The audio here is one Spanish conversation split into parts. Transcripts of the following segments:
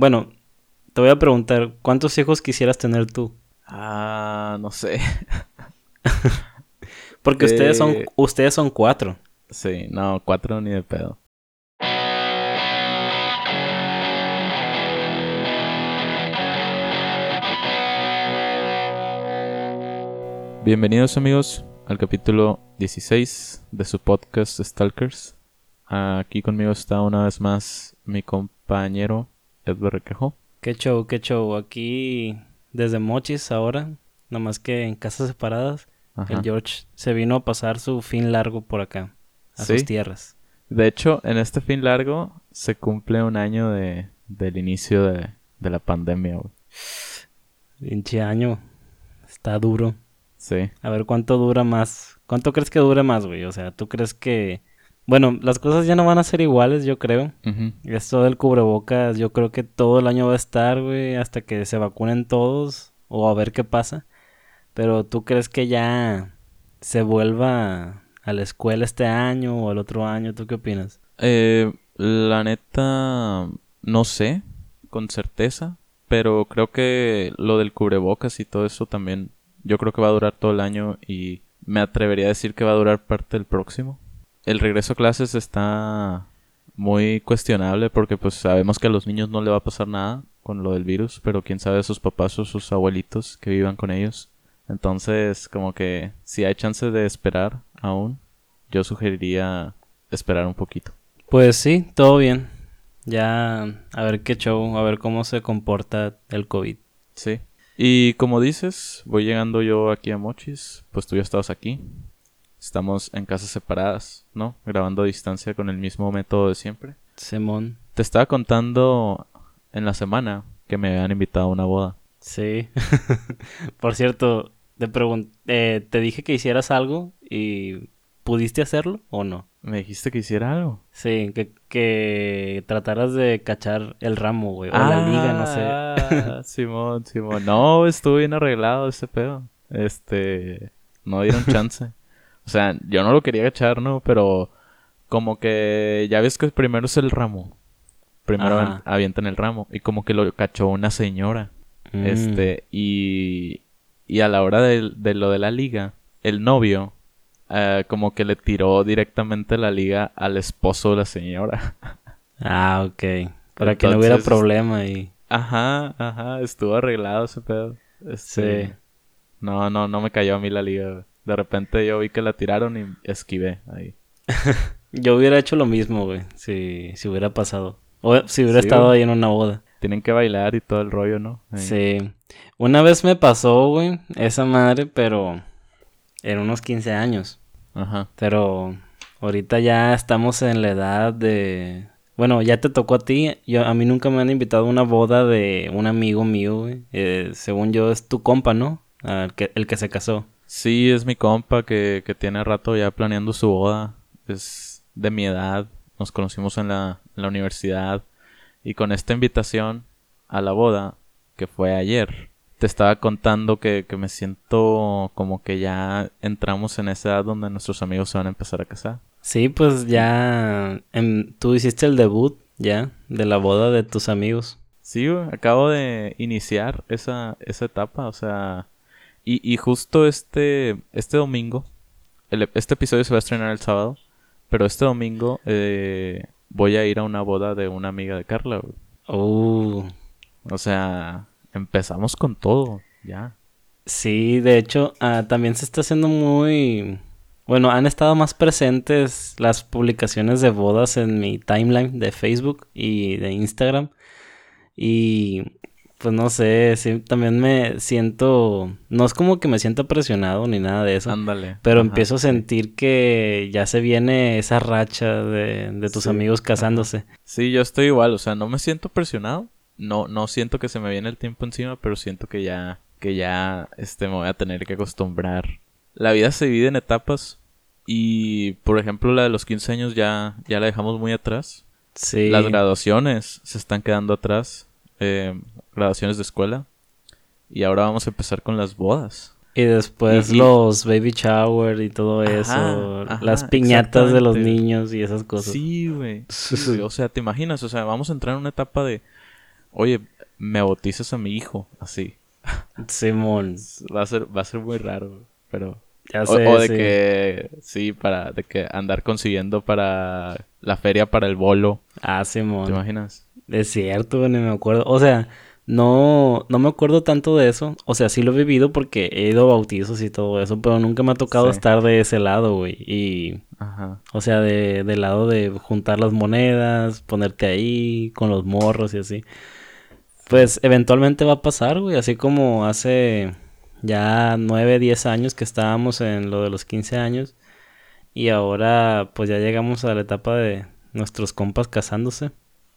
Bueno, te voy a preguntar, ¿cuántos hijos quisieras tener tú? Ah, no sé. Porque ustedes son Eh. ustedes son cuatro. Sí, no, cuatro ni de pedo. Bienvenidos amigos al capítulo 16 de su podcast Stalkers. Aquí conmigo está una vez más mi compañero Edward Requejo. Qué show, qué show. Aquí desde Mochis ahora, nomás que en casas separadas, Ajá. el George se vino a pasar su fin largo por acá, a ¿Sí? sus tierras. De hecho, en este fin largo se cumple un año de, del inicio de, de la pandemia. güey. Pinche año. Está duro. Sí. A ver cuánto dura más. ¿Cuánto crees que dure más, güey? O sea, ¿tú crees que... Bueno, las cosas ya no van a ser iguales, yo creo. Ujú. Esto del cubrebocas, yo creo que todo el año va a estar, güey, hasta que se vacunen todos o a ver qué pasa. Pero ¿tú crees que ya se vuelva a la escuela este año o el otro año? ¿Tú qué opinas? Eh, la neta, no sé con certeza, pero creo que lo del cubrebocas y todo eso también, yo creo que va a durar todo el año y me atrevería a decir que va a durar parte del próximo. El regreso a clases está muy cuestionable porque pues sabemos que a los niños no le va a pasar nada con lo del virus, pero quién sabe sus papás o sus abuelitos que vivan con ellos. Entonces, como que si hay chance de esperar aún, yo sugeriría esperar un poquito. Pues sí, todo bien. Ya a ver qué show, a ver cómo se comporta el COVID. Sí. Y como dices, voy llegando yo aquí a Mochis, pues tú ya estabas aquí. Estamos en casas separadas, ¿no? Grabando a distancia con el mismo método de siempre. Simón. Te estaba contando en la semana que me habían invitado a una boda. Sí. Por cierto, te eh, te dije que hicieras algo y ¿pudiste hacerlo o no? Me dijiste que hiciera algo. Sí, que, que trataras de cachar el ramo, güey, o la liga, no sé. Ah, Simón, Simón. No, estuvo bien arreglado ese pedo. Este, no dieron chance. O sea, yo no lo quería cachar, ¿no? Pero como que ya ves que primero es el ramo. Primero Ajá. avientan el ramo y como que lo cachó una señora. Mm. Este, y y a la hora de, de lo de la liga, el novio eh, como que le tiró directamente la liga al esposo de la señora. Ah, ok. Para que no hubiera problema y... Ajá, ajá, estuvo arreglado ese pedo. Este, Sí. No, no, no me cayó a mí la liga. De repente yo vi que la tiraron y esquivé ahí. Yo hubiera hecho lo mismo, güey, si, si hubiera pasado. O si hubiera Sí, estado güey. ahí en una boda. Tienen que bailar y todo el rollo, ¿no? Ahí. Sí. Una vez me pasó, güey, esa madre, pero en unos 15 años. Ajá. Pero ahorita ya estamos en la edad de... Bueno, ya te tocó a ti. Yo, a mí nunca me han invitado a una boda de un amigo mío, güey. Eh, según yo es tu compa, ¿no? Ah, el, que, el que se casó. Sí, es mi compa que, que tiene rato ya planeando su boda. Es de mi edad. Nos conocimos en la, en la universidad. Y con esta invitación a la boda, que fue ayer, te estaba contando que, que me siento como que ya entramos en esa edad donde nuestros amigos se van a empezar a casar. Sí, pues ya... em, tú hiciste el debut, ya, de la boda de tus amigos. Sí, acabo de iniciar esa, esa etapa, o sea, y, y justo este, este domingo, el- este episodio se va a estrenar el sábado, pero este domingo eh, voy a ir a una boda de una amiga de Carla, güey. Uh, O sea, empezamos con todo, ya. sí, de hecho, ah, también se está haciendo muy... Bueno, han estado más presentes las publicaciones de bodas en mi timeline de Facebook y de Instagram. Y pues no sé, sí, también me siento... No es como que me sienta presionado ni nada de eso. Ándale. Pero Ajá, empiezo a sentir que ya se viene esa racha de, de tus Sí, amigos ajá. casándose. Sí, yo estoy igual, o sea, no me siento presionado, no, no siento que se me viene el tiempo encima, pero siento que ya, que ya, este, me voy a tener que acostumbrar. La vida se divide en etapas y, por ejemplo, la de los 15 años ya, ya la dejamos muy atrás. Sí. Las graduaciones se están quedando atrás, eh, graduaciones de escuela. Y ahora vamos a empezar con las bodas. Y después Y- los baby shower y todo Ajá, eso. ajá, las piñatas de los niños y esas cosas. Sí, güey. Sí. O sea, ¿te imaginas? O sea, vamos a entrar en una etapa de, oye, me bautizas a mi hijo, así. Simón. Va a ser, va a ser muy raro, pero... Ya O, sé, o de sí. que, sí, para, de que andar consiguiendo para la feria para el bolo, Ah, ¿te Simón. imaginas? Es cierto, ni me acuerdo. O sea, no, no me acuerdo tanto de eso. O sea, sí lo he vivido porque he ido a bautizos y todo eso, pero nunca me ha tocado Sí. estar de ese lado, güey. Y, Ajá. o sea, de, del lado de juntar las monedas, ponerte ahí con los morros y así. Pues eventualmente va a pasar, güey. Así como hace ya 9, 10 años que estábamos en lo de los 15 años. Y ahora, pues ya llegamos a la etapa de nuestros compas casándose.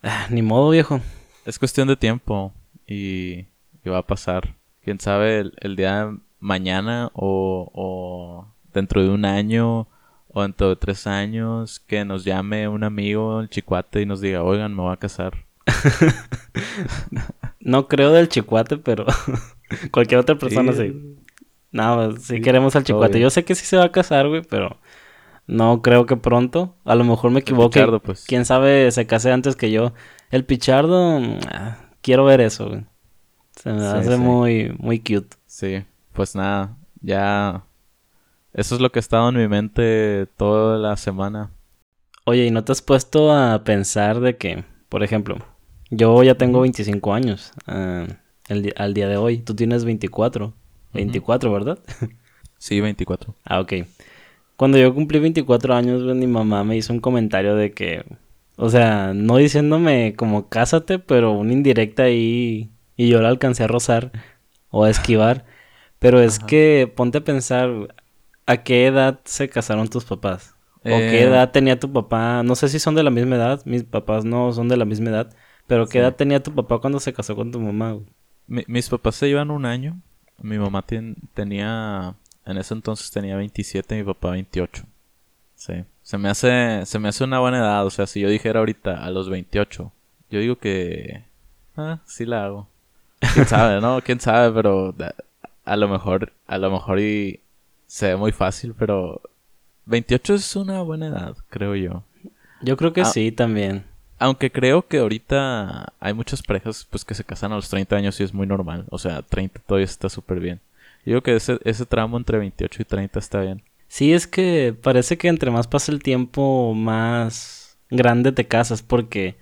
Ah, ni modo, viejo. Es cuestión de tiempo y, y va a pasar. Quién sabe el, el día de mañana o, o dentro de un año o dentro de tres años que nos llame un amigo, el chicuate, y nos diga, oigan, me voy a casar. No creo del chicuate, pero cualquier otra persona sí. No, pues, sí Sí, queremos al chicuate. Yo sé que sí se va a casar, güey, pero no creo que pronto. A lo mejor me equivoco. Pichardo, pues. Quién sabe, se case antes que yo. El Pichardo, ah, quiero ver eso, güey. Se me Sí, hace sí. muy, muy cute. Sí, pues nada, ya... Eso es lo que ha estado en mi mente toda la semana. Oye, ¿y no te has puesto a pensar de que, por ejemplo, yo ya tengo 25 años ah, el al día de hoy? Tú tienes 24. 24, ¿verdad? Sí, 24. Ah, ok. Cuando yo cumplí 24 años, mi mamá me hizo un comentario de que, o sea, no diciéndome como cásate, pero una indirecta ahí y yo la alcancé a rozar o a esquivar. Pero es Ajá. que ponte a pensar, ¿a qué edad se casaron tus papás? ¿O qué Eh, edad tenía tu papá? No sé si son de la misma edad, mis papás no son de la misma edad, pero ¿qué Sí. edad tenía tu papá cuando se casó con tu mamá? güey? Mi- mis papás se llevan un año. Mi mamá tenía... En ese entonces tenía 27, mi papá 28. Sí. Se me hace, se me hace una buena edad. O sea, si yo dijera ahorita a los 28, yo digo que... Ah, sí la hago. Quién sabe, ¿no? Quién sabe, pero a lo mejor, a lo mejor y se ve muy fácil, pero 28 es una buena edad, creo yo. Yo creo que Ah. sí también. Aunque creo que ahorita hay muchas parejas pues que se casan a los 30 años y es muy normal. O sea, 30 todavía está súper bien. Yo digo que ese, ese tramo entre 28 y 30 está bien. Sí, es que parece que entre más pasa el tiempo, más grande te casas, porque,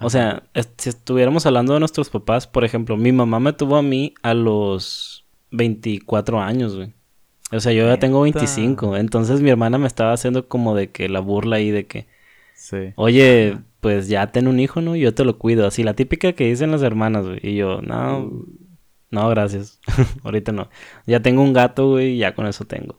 o sea, si estuviéramos hablando de nuestros papás, por ejemplo, mi mamá me tuvo a mí a los 24 años, güey. O sea, yo ya tengo Neta. 25, entonces mi hermana me estaba haciendo como de que la burla ahí de que, Sí. oye, pues ya ten un hijo, ¿no? Yo te lo cuido, así la típica que dicen las hermanas, güey. Y yo, no, no, gracias. Ahorita no. Ya tengo un gato, güey, y ya con eso tengo.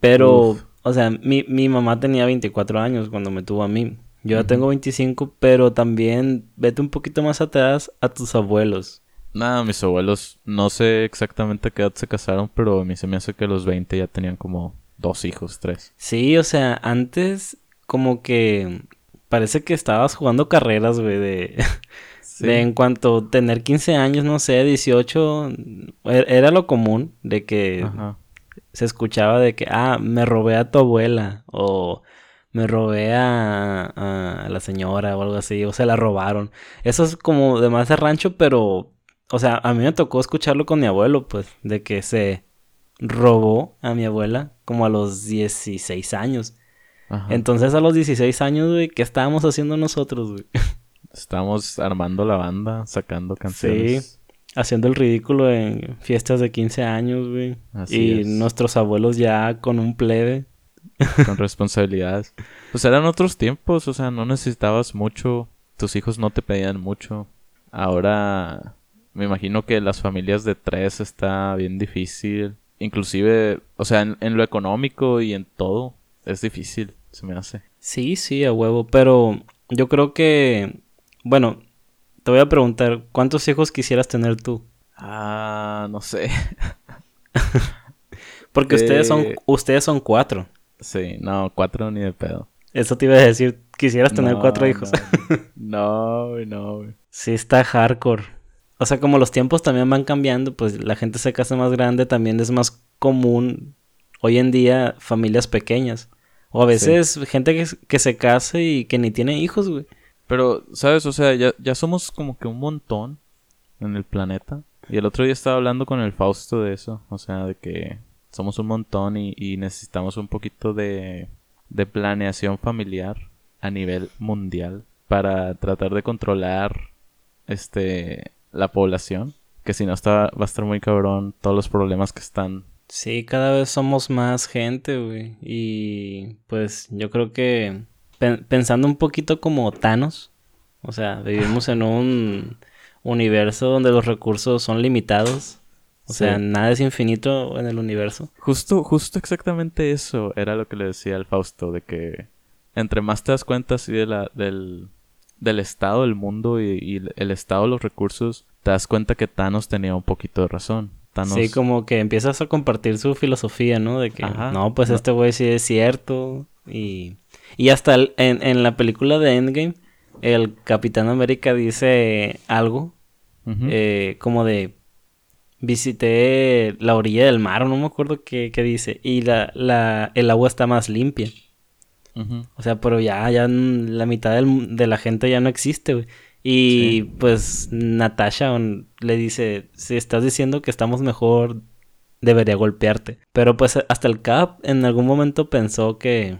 Pero, Uf. o sea, mi, mi mamá tenía 24 años cuando me tuvo a mí. Yo ya tengo 25, pero también vete un poquito más atrás a tus abuelos. Nada, mis abuelos, no sé exactamente a qué edad se casaron, pero a mí se me hace que a los 20 ya tenían como dos hijos, tres. Sí, o sea, antes como que parece que estabas jugando carreras, güey, de... Sí. De en cuanto tener 15 años, no sé, 18, er- era lo común de que Ajá. Se escuchaba de que, ah, me robé a tu abuela o me robé a, a la señora o algo así, o se la robaron. Eso es como de más de rancho, pero, o sea, a mí me tocó escucharlo con mi abuelo, pues, de que se robó a mi abuela como a los 16 años. Ajá. Entonces a los 16 años, güey, ¿qué estábamos haciendo nosotros, güey? Estamos armando la banda, sacando canciones. Haciendo el ridículo en fiestas de 15 años, güey. Así y es. nuestros abuelos ya con un plebe. con responsabilidades. Pues eran otros tiempos, o sea, no necesitabas mucho, tus hijos no te pedían mucho. Ahora me imagino que las familias de tres está bien difícil. Inclusive, o sea, en, en lo económico y en todo, es difícil, se me hace. Sí, sí, a huevo. Pero yo creo que, bueno, te voy a preguntar, ¿cuántos hijos quisieras tener tú? Ah, no sé. Porque ustedes son, ustedes son cuatro. Sí, no, cuatro ni de pedo. Eso te iba a decir, quisieras tener No, cuatro hijos. No, güey, no, güey. Sí, está hardcore. O sea, como los tiempos también van cambiando, pues la gente se casa más grande, también es más común hoy en día familias pequeñas. O a veces gente que, que se case y que ni tiene hijos, güey. Pero, ¿sabes? O sea, ya, ya somos como que un montón en el planeta. Y el otro día estaba hablando con el Fausto de eso. O sea, de que somos un montón y, y necesitamos un poquito de, de planeación familiar a nivel mundial para tratar de controlar este la población. Que si no está, va a estar muy cabrón todos los problemas que están. Sí, cada vez somos más gente, güey. Y pues yo creo que pensando un poquito como Thanos, o sea, vivimos en un universo donde los recursos son limitados. O Sí. sea, nada es infinito en el universo. Justo, justo exactamente eso era lo que le decía al Fausto, de que entre más te das cuenta así de la, del, del estado del mundo y, y el estado de los recursos, te das cuenta que Thanos tenía un poquito de razón. Thanos, Sí, como que empiezas a compartir su filosofía, ¿no? De que, Ajá. no, pues No. este güey sí es cierto. Y, y hasta el- en, en la película de Endgame, el Capitán América dice algo eh, como de visité la orilla del mar, no me acuerdo qué, qué dice, y la, la, el agua está más limpia. O sea, pero ya, ya la mitad del- de la gente ya no existe, güey. Y pues Natasha le dice, si estás diciendo que estamos mejor, debería golpearte. Pero pues hasta el Cap en algún momento pensó que,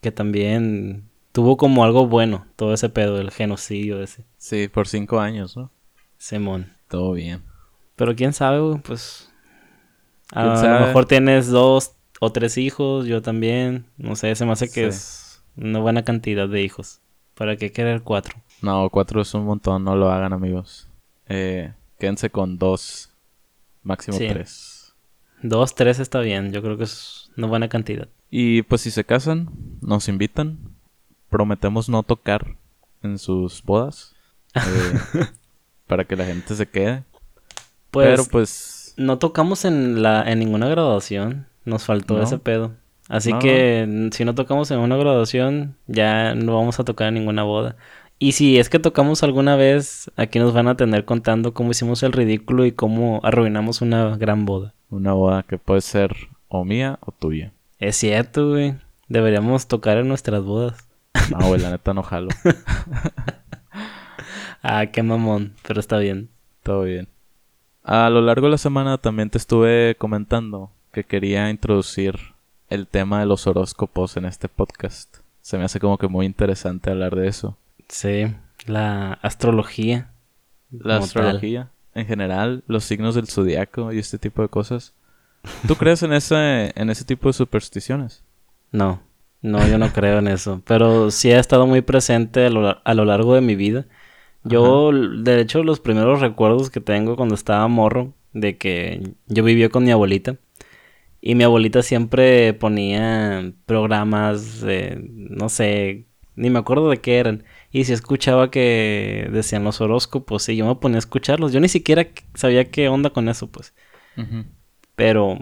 que también tuvo como algo bueno todo ese pedo, el genocidio ese. Sí, por cinco años, ¿no? Simón. Todo bien. Pero quién sabe, güey, pues. A, ¿Quién lo sabe? mejor tienes dos o tres hijos, yo también. No sé, se me hace que Sí. es una buena cantidad de hijos. ¿Para qué querer cuatro? No, cuatro es un montón, no lo hagan amigos. Eh, quédense con dos, máximo Sí. tres. Dos, tres está bien, yo creo que es una buena cantidad. Y pues si se casan, nos invitan. Prometemos no tocar en sus bodas. eh, para que la gente se quede. Pues, Pero pues... no tocamos en la en ninguna graduación. Nos faltó No. ese pedo. Así No, que si no tocamos en una graduación, ya no vamos a tocar en ninguna boda. Y si es que tocamos alguna vez, aquí nos van a tener contando cómo hicimos el ridículo y cómo arruinamos una gran boda. Una boda que puede ser o mía o tuya. Es cierto, güey. Deberíamos tocar en nuestras bodas. No, güey, la neta no jalo. Ah, qué mamón, pero está bien. Todo bien. A lo largo de la semana también te estuve comentando que quería introducir el tema de los horóscopos en este podcast. Se me hace como que muy interesante hablar de eso. Sí, la astrología. La astrología, en general, los signos del zodiaco y este tipo de cosas. ¿Tú crees en ese, en ese tipo de supersticiones? No, no, yo no creo en eso. Pero sí ha estado muy presente a lo, a lo largo de mi vida. Yo, de hecho, los primeros recuerdos que tengo cuando estaba morro, de que yo vivía con mi abuelita. Y mi abuelita siempre ponía programas de, no sé, ni me acuerdo de qué eran. Y si escuchaba que decían los horóscopos, y yo me ponía a escucharlos. Yo ni siquiera sabía qué onda con eso, pues. Ujú. Pero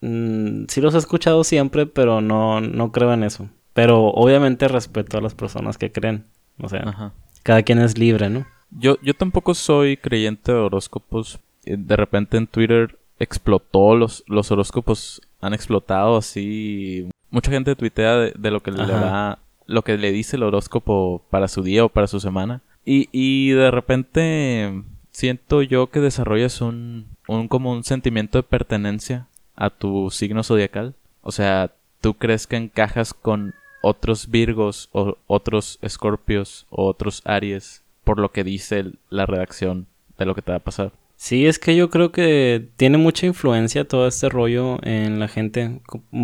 mm, sí los he escuchado siempre, pero no, no creo en eso. Pero obviamente respeto a las personas que creen. O sea, Ajá. cada quien es libre, ¿no? Yo, yo tampoco soy creyente de horóscopos. Eh, De repente en Twitter explotó, los, los horóscopos han explotado así. Mucha gente tuitea de, de lo que le da, lo que le dice el horóscopo para su día o para su semana. Y, y de repente siento yo que desarrollas un, un como un sentimiento de pertenencia a tu signo zodiacal. O sea, tú crees que encajas con otros Virgos o otros Escorpios o otros Aries por lo que dice la redacción de lo que te va a pasar. Sí, es que yo creo que tiene mucha influencia todo este rollo en la gente,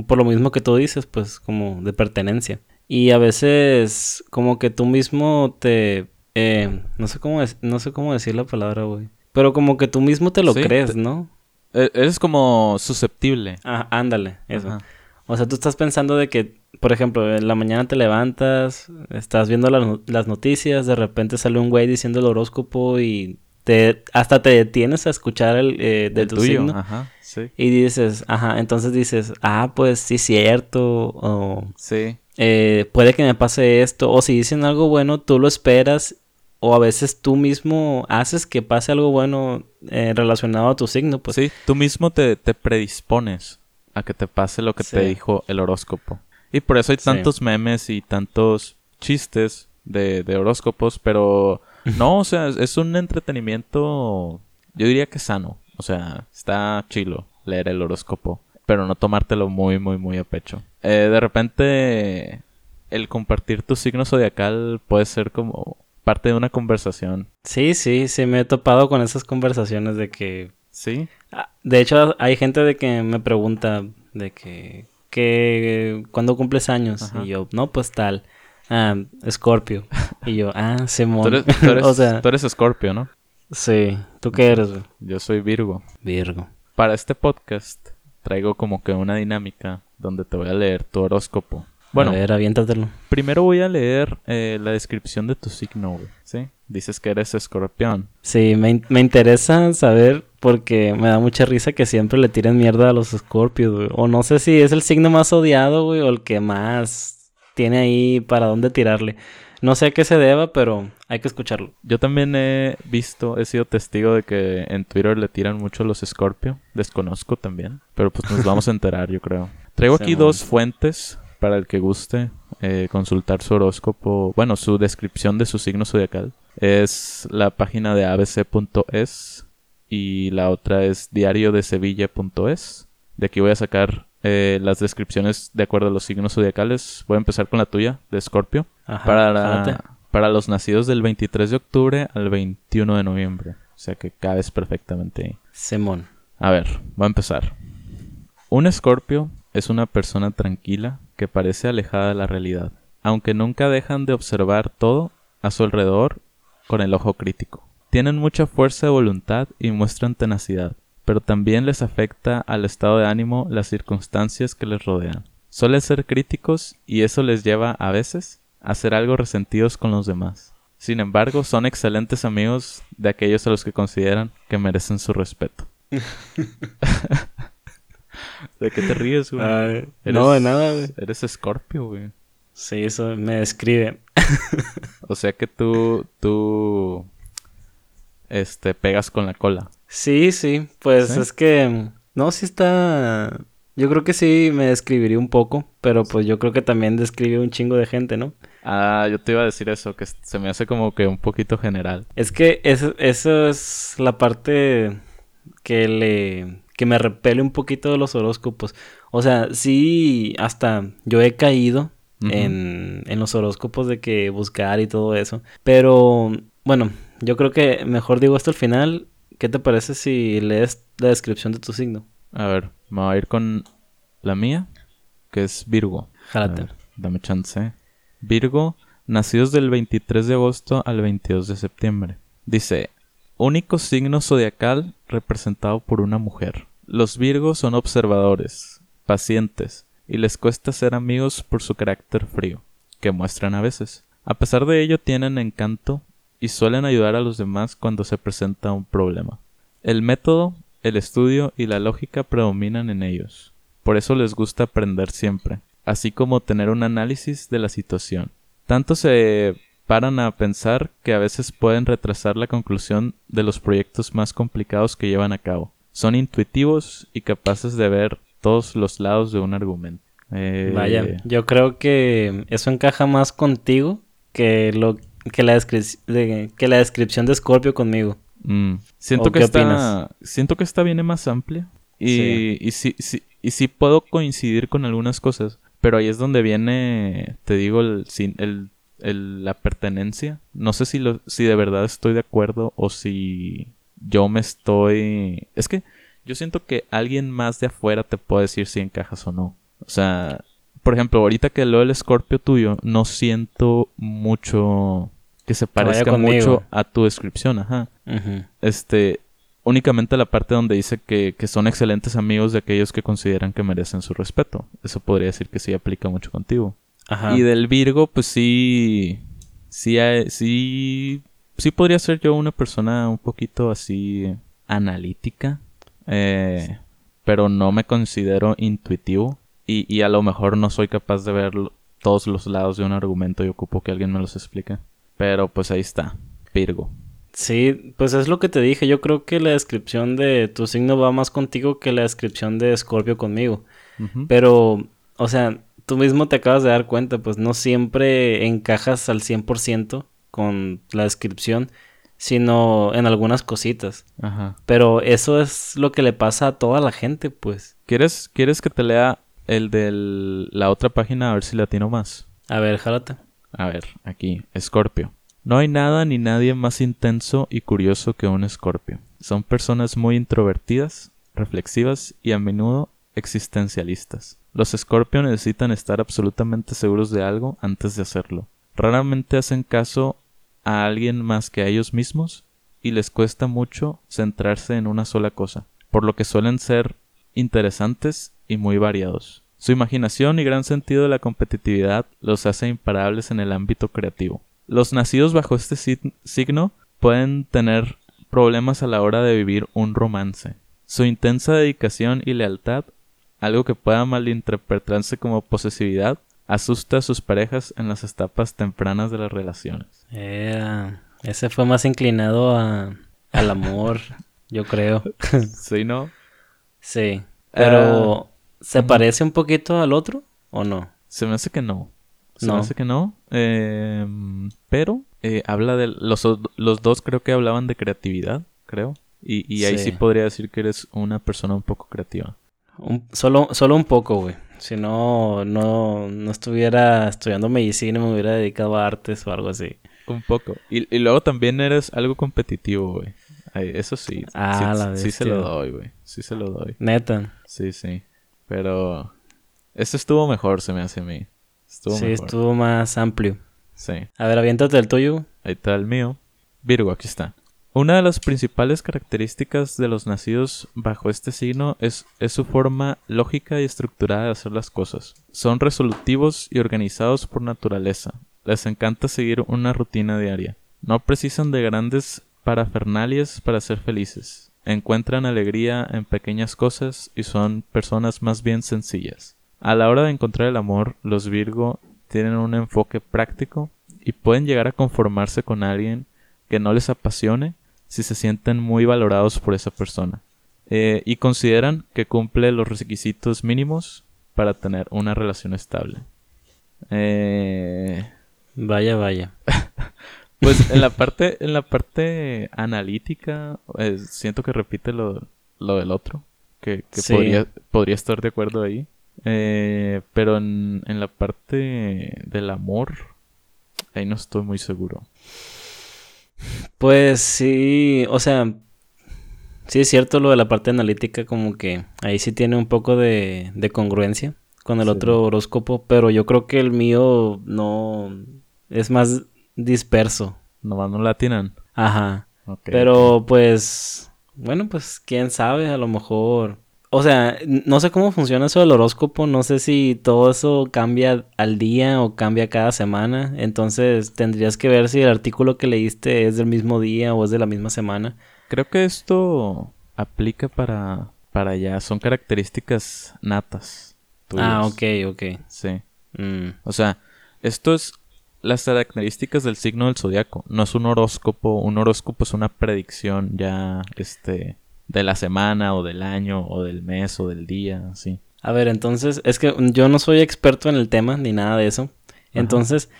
por lo mismo que tú dices, pues como de pertenencia. Y a veces como que tú mismo te... eh, no sé cómo no sé cómo decir la palabra, güey. Pero como que tú mismo te lo Sí, crees, te- ¿no? E- Eres como susceptible. Ah, ándale, eso. Ajá. O sea, tú estás pensando de que, por ejemplo, en la mañana te levantas, estás viendo las no- las noticias, de repente sale un güey diciendo el horóscopo y te hasta te detienes a escuchar el eh, de El tu tuyo, signo Ajá, sí. y dices, ajá, entonces dices, ah, pues sí, cierto, o Sí. eh, puede que me pase esto, o si dicen algo bueno, tú lo esperas, o a veces tú mismo haces que pase algo bueno eh, relacionado a tu signo, pues. sí, tú mismo te, te predispones a que te pase lo que te dijo el horóscopo. Y por eso hay Sí. tantos memes y tantos chistes de, de horóscopos, pero no, o sea, es, es un entretenimiento, yo diría que sano. O sea, está chilo leer el horóscopo, pero no tomártelo muy, muy, muy a pecho. Eh, de repente, el compartir tu signo zodiacal puede ser como parte de una conversación. Sí, sí, sí, me he topado con esas conversaciones de que... Sí. Ah, De hecho, hay gente de que me pregunta de que... que ¿Cuándo cumples años? Ajá. Y yo, no, pues tal. Ah, Scorpio. Y yo, ah, Simón. Tú eres, tú eres, o sea, tú eres Scorpio, ¿no? sí. ¿Tú qué eres, güey? Yo soy Virgo. Virgo. Para este podcast traigo como que una dinámica donde te voy a leer tu horóscopo. Bueno, A ver, aviéntatelo. primero voy a leer eh, la descripción de tu signo, güey. ¿Sí? Dices que eres escorpión. Sí, me, in- me interesa saber porque me da mucha risa que siempre le tiren mierda a los Scorpios, güey. O no sé si es el signo más odiado, güey, o el que más tiene ahí para dónde tirarle. No sé a qué se deba, pero hay que escucharlo. Yo también he visto, he sido testigo de que en Twitter le tiran mucho a los Scorpio. Desconozco también. Pero pues nos vamos a enterar, yo creo. Traigo aquí dos fuentes para el que guste eh, consultar su horóscopo. Bueno, su descripción de su signo zodiacal. Es la página de abc.es y la otra es diariodesevilla.es. De aquí voy a sacar eh, las descripciones de acuerdo a los signos zodiacales. Voy a empezar con la tuya, de Scorpio. Ajá, Para, para los nacidos del 23 de octubre al 21 de noviembre. O sea que cabes perfectamente ahí. Simón. A ver, va a empezar. Un escorpio es una persona tranquila que parece alejada de la realidad, aunque nunca dejan de observar todo a su alrededor con el ojo crítico. Tienen mucha fuerza de voluntad y muestran tenacidad, pero también les afecta al estado de ánimo las circunstancias que les rodean. Suelen ser críticos y eso les lleva a veces a ser algo resentidos con los demás. Sin embargo, son excelentes amigos de aquellos a los que consideran que merecen su respeto. ¿De qué te ríes, güey? No, de nada, güey. Eres escorpio, güey. Sí, eso me describe. O sea que tú, tú, este, pegas con la cola. Sí, sí, pues ¿Sí? es que no, sí está. Yo creo que sí me describiría un poco, pero pues yo creo que también describe un chingo de gente, ¿no? Ah, yo te iba a decir eso, que se me hace como que un poquito general. Es que eso, eso es la parte que le que me repele un poquito de los horóscopos. O sea, sí, hasta yo he caído en, en los horóscopos de que buscar y todo eso. Pero bueno, yo creo que mejor digo esto al final. ¿Qué te parece si lees la descripción de tu signo? A ver, me voy a ir con la mía, que es Virgo. Jálate. ver, dame chance. Virgo, nacidos del 23 de agosto al 22 de septiembre. Dice, único signo zodiacal representado por una mujer. Los Virgos son observadores, pacientes, y les cuesta ser amigos por su carácter frío, que muestran a veces. A pesar de ello tienen encanto y suelen ayudar a los demás cuando se presenta un problema. El método, el estudio y la lógica predominan en ellos. Por eso les gusta aprender siempre, así como tener un análisis de la situación. Tanto se paran a pensar que a veces pueden retrasar la conclusión de los proyectos más complicados que llevan a cabo. Son intuitivos y capaces de ver todos los lados de un argumento. Eh, Vaya, yo creo que eso encaja más contigo que lo que la, descri- de- que la descripción de Scorpio conmigo. Mm, Siento ¿O que opinas? Siento que esta viene más amplia. Y Sí. y sí, sí, y sí puedo coincidir con algunas cosas. Pero ahí es donde viene, te digo, el, el- el- la pertenencia. No sé si, lo, si de verdad estoy de acuerdo o si yo me estoy... Es que yo siento que alguien más de afuera te puede decir si encajas o no. O sea, por ejemplo, ahorita que leo el escorpio tuyo, no siento mucho que se parezca mucho a tu descripción, ajá este únicamente la parte donde dice que, que son excelentes amigos de aquellos que consideran que merecen su respeto. Eso podría decir que sí aplica mucho contigo. Ajá. Y del Virgo, pues sí, sí, sí, sí podría ser yo una persona un poquito así analítica, eh, pero no me considero intuitivo y, y a lo mejor no soy capaz de ver todos los lados de un argumento y ocupo que alguien me los explique. Pero pues ahí está, Virgo. Sí, pues es lo que te dije. Yo creo que la descripción de tu signo va más contigo que la descripción de Scorpio conmigo. Pero, o sea, tú mismo te acabas de dar cuenta, pues no siempre encajas al 100% con la descripción, sino en algunas cositas. Ajá. Pero eso es lo que le pasa a toda la gente, pues. ¿Quieres, ¿Quieres que te lea el de la otra página a ver si le atino más? A ver, jálate. A ver, aquí, Escorpio. No hay nada ni nadie más intenso y curioso que un escorpio. Son personas muy introvertidas, reflexivas y a menudo existencialistas. Los escorpio necesitan estar absolutamente seguros de algo antes de hacerlo. Raramente hacen caso a alguien más que a ellos mismos y les cuesta mucho centrarse en una sola cosa, por lo que suelen ser interesantes y muy variados. Su imaginación y gran sentido de la competitividad los hace imparables en el ámbito creativo. Los nacidos bajo este signo pueden tener problemas a la hora de vivir un romance. Su intensa dedicación y lealtad, algo que pueda malinterpretarse como posesividad, asusta a sus parejas en las etapas tempranas de las relaciones. ese fue más inclinado a, al amor, yo creo. sí, ¿no? Sí. Pero, ah, ¿se parece un poquito al otro o no? Se me hace que no. Se me hace que no. Em, pero eh, habla de. Los, los dos creo que hablaban de creatividad, creo. Y, y ahí sí. podría decir que eres una persona un poco creativa. Solo, solo un poco, güey. Si no, no, no estuviera estudiando medicina, me hubiera dedicado a artes o algo así. Un poco. Y, y luego también eres algo competitivo, güey. Eso sí. Ah, sí, la sí se lo doy, güey. Sí se lo doy. Neta. Sí, sí. Pero... Este estuvo mejor, se me hace a mí. Estuvo sí, estuvo más amplio. Sí. A ver, aviéntate el tuyo. Ahí está el mío. Virgo, aquí está. Una de las principales características de los nacidos bajo este signo es, su forma lógica y estructurada de hacer las cosas. Son resolutivos y organizados por naturaleza. Les encanta seguir una rutina diaria. No precisan de grandes parafernalias para ser felices. Encuentran alegría en pequeñas cosas y son personas más bien sencillas. A la hora de encontrar el amor, los Virgo tienen un enfoque práctico y pueden llegar a conformarse con alguien que no les apasione si se sienten muy valorados por esa persona. Eh, y consideran que cumple los requisitos mínimos para tener una relación estable. Eh... Vaya, vaya. pues en la parte, en la parte analítica, eh, siento que repite lo, del otro. Que, podría, podría estar de acuerdo ahí. Eh, pero en, en la parte del amor, ahí no estoy muy seguro. Pues sí, o sea, sí es cierto lo de la parte analítica, como que ahí sí tiene un poco de, de congruencia con el otro horóscopo, pero yo creo que el mío no es más disperso. Nomás no la tienen. Ajá. pero pues, bueno, pues quién sabe, a lo mejor o sea, no sé cómo funciona eso del horóscopo, no sé si todo eso cambia al día o cambia cada semana, entonces tendrías que ver si el artículo que leíste es del mismo día o es de la misma semana. Creo que esto aplica para, para allá, son características natas. Ah, ok, ok. Sí. Mm. O sea, esto es las características del signo del zodiaco, no es un horóscopo, un horóscopo es una predicción ya, este de la semana o del año o del mes o del día, así. A ver, entonces, es que yo no soy experto en el tema ni nada de eso. Entonces,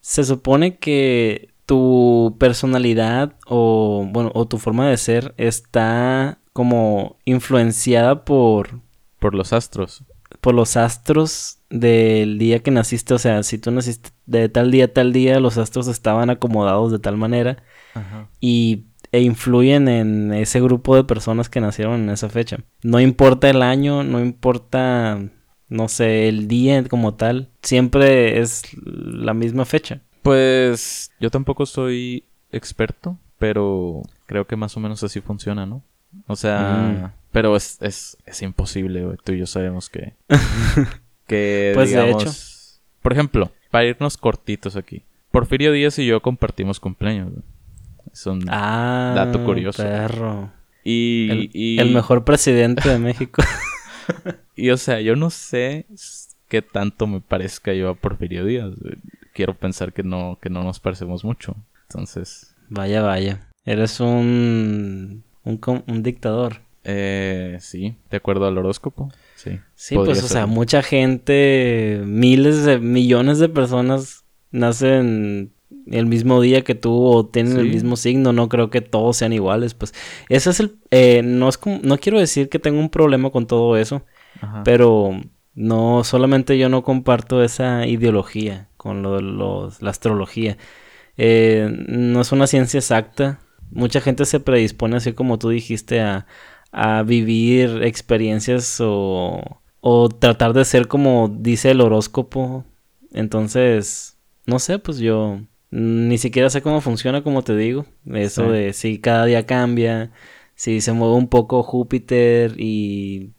se supone que tu personalidad o, bueno, o tu forma de ser está como influenciada por... Por los astros. Por los astros del día que naciste. O sea, si tú naciste de tal día a tal día, los astros estaban acomodados de tal manera. Ajá. Y e influyen en ese grupo de personas que nacieron en esa fecha. No importa el año, no importa, no sé, el día como tal, siempre es la misma fecha. Pues yo tampoco soy experto, pero creo que más o menos así funciona, ¿no? O sea, mm. pero es, es, es imposible, Tú y yo sabemos que... que, pues digamos, de hecho. Por ejemplo, para irnos cortitos aquí. Porfirio Díaz y yo compartimos cumpleaños, es un ah, dato curioso. Perro. Y el, mejor presidente de México. y o sea, yo no sé qué tanto me parezca yo a Porfirio Díaz. Quiero pensar que no, que no nos parecemos mucho. Entonces. Vaya, vaya. Eres un, un, un dictador. Eh, sí, de acuerdo al horóscopo. Sí. Sí, pues, o sea, mucha gente, miles de millones de personas nacen el mismo día que tú o tienen el mismo signo, no creo que todos sean iguales, pues ese es el, eh, no es como, no quiero decir que tengo un problema con todo eso, pero no, solamente yo no comparto esa ideología con lo, los, la astrología, eh, no es una ciencia exacta, mucha gente se predispone así como tú dijiste a, a vivir experiencias o, o tratar de ser como dice el horóscopo, entonces, no sé, pues yo ni siquiera sé cómo funciona, como te digo. Eso de si cada día cambia, si se mueve un poco Júpiter y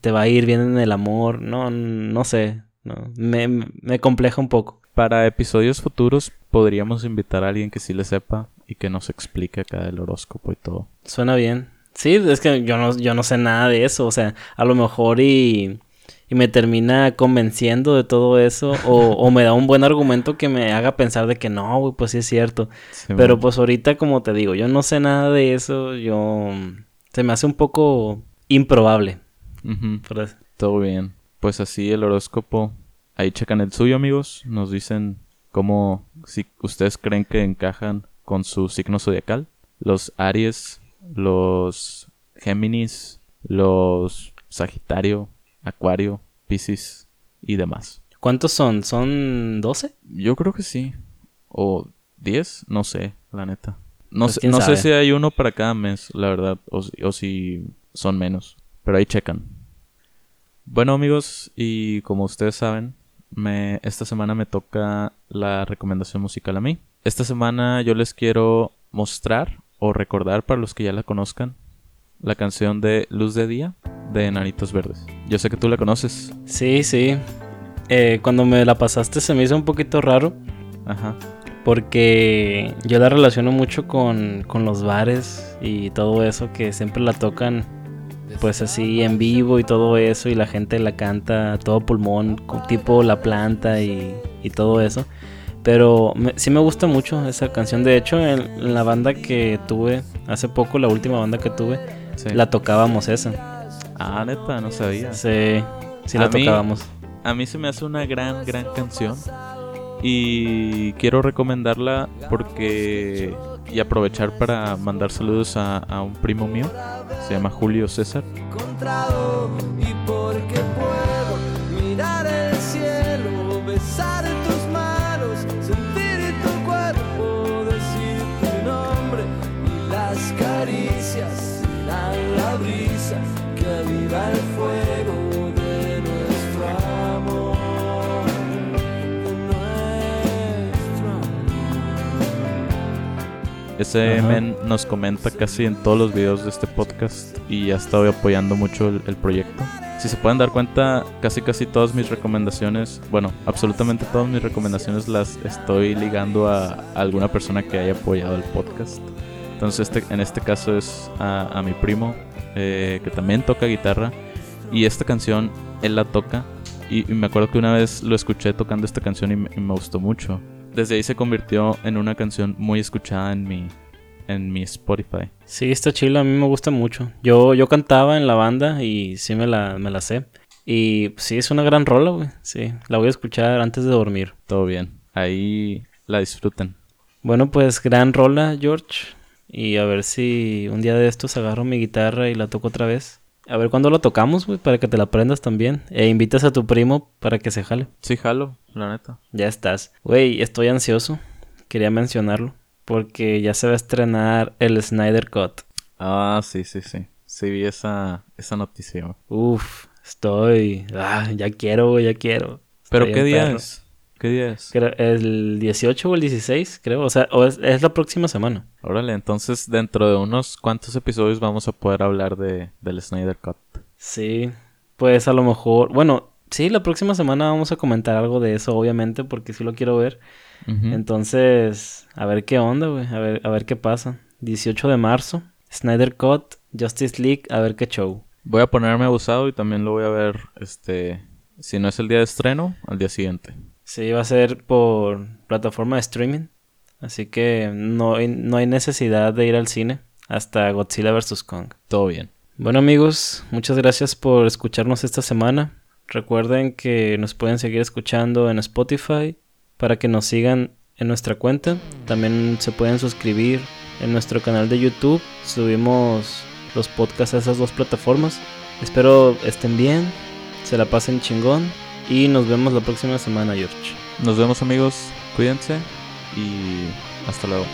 te va a ir bien en el amor. No, no sé. No. Me, me compleja un poco. Para episodios futuros podríamos invitar a alguien que sí le sepa y que nos explique acá el horóscopo y todo. Suena bien. Sí, es que yo no, yo no sé nada de eso. O sea, a lo mejor y y me termina convenciendo de todo eso o, me da un buen argumento que me haga pensar de que no, güey, pues sí es cierto. Pero pues ahorita, como te digo, yo no sé nada de eso, yo... Se me hace un poco improbable. Todo bien. Pues así el horóscopo. Ahí checan el suyo, amigos. Nos dicen cómo, si ustedes creen que encajan con su signo zodiacal. Los Aries, los Géminis, los Sagitario, Acuario, Pisces y demás. ¿Cuántos son? ¿Son 12? Yo creo que sí. ¿O 10? No sé, la neta. No, pues, sé, no sé si hay uno para cada mes, la verdad. O, o si son menos. Pero ahí checan. Bueno amigos, y como ustedes saben, me, esta semana me toca la recomendación musical a mí. Esta semana yo les quiero mostrar o recordar para los que ya la conozcan la canción de Luz de Día de Enanitos Verdes. Yo sé que tú la conoces. Sí, sí. Eh, cuando me la pasaste se me hizo un poquito raro. Ajá. Porque yo la relaciono mucho con, con los bares y todo eso que siempre la tocan pues así en vivo y todo eso y la gente la canta a todo pulmón, tipo La Planta y, y todo eso. Pero sí me gusta mucho esa canción. De hecho, en, la banda que tuve, hace poco, la última banda que tuve, la tocábamos esa. Ah, neta, no sabía. Sí, sí la tocábamos. A mí se me hace una gran, gran canción. Y quiero recomendarla porque. Y aprovechar para mandar saludos a, a un primo mío. Se llama Julio César. Y porque puedo Ese men nos comenta casi en todos los videos de este podcast y ha estado apoyando mucho el, proyecto. Si se pueden dar cuenta, casi casi todas mis recomendaciones, bueno, absolutamente todas mis recomendaciones las estoy ligando a, alguna persona que haya apoyado el podcast. Entonces este, en este caso es a mi primo, eh, que también toca guitarra. Y esta canción él la toca. Y, me acuerdo que una vez lo escuché tocando esta canción y me, gustó mucho. Desde ahí se convirtió en una canción muy escuchada en mi, en mi Spotify. Sí, está chila, a mí me gusta mucho. Yo, yo cantaba en la banda y sí me la, me la sé. Y sí, es una gran rola, güey. Sí, la voy a escuchar antes de dormir. Todo bien. Ahí la disfruten. Bueno, pues gran rola, George. Y a ver si un día de estos agarro mi guitarra y la toco otra vez. A ver cuándo la tocamos, güey, para que te la aprendas también. E invitas a tu primo para que se jale. Sí, jalo, la neta. Ya estás. Güey, estoy ansioso. Quería mencionarlo. Porque ya se va a estrenar el Snyder Cut. Ah, sí, sí, sí. Sí vi esa, esa noticia. Uf, estoy... Ah, ya quiero, güey, ya quiero. ¿Pero qué día es? ¿Qué día es? El 18 o el 16, creo. O sea, o es, la próxima semana. Órale, entonces dentro de unos cuantos episodios vamos a poder hablar de, del Snyder Cut. Sí, pues a lo mejor... Bueno, sí, la próxima semana vamos a comentar algo de eso, obviamente, porque sí lo quiero ver. Entonces, a ver qué onda, güey. A ver, a ver qué pasa. 18 de marzo, Snyder Cut, Justice League, a ver qué show. Voy a ponerme abusado y también lo voy a ver, este... Si no es el día de estreno, al día siguiente. Sí, va a ser por plataforma de streaming. Así que no hay, no hay necesidad de ir al cine hasta Godzilla vs. Kong. Todo bien. Bueno amigos, muchas gracias por escucharnos esta semana. Recuerden que nos pueden seguir escuchando en Spotify para que nos sigan en nuestra cuenta. También se pueden suscribir en nuestro canal de YouTube. Subimos los podcasts a esas dos plataformas. Espero estén bien, se la pasen chingón y nos vemos la próxima semana, George. Nos vemos amigos, cuídense y hasta luego.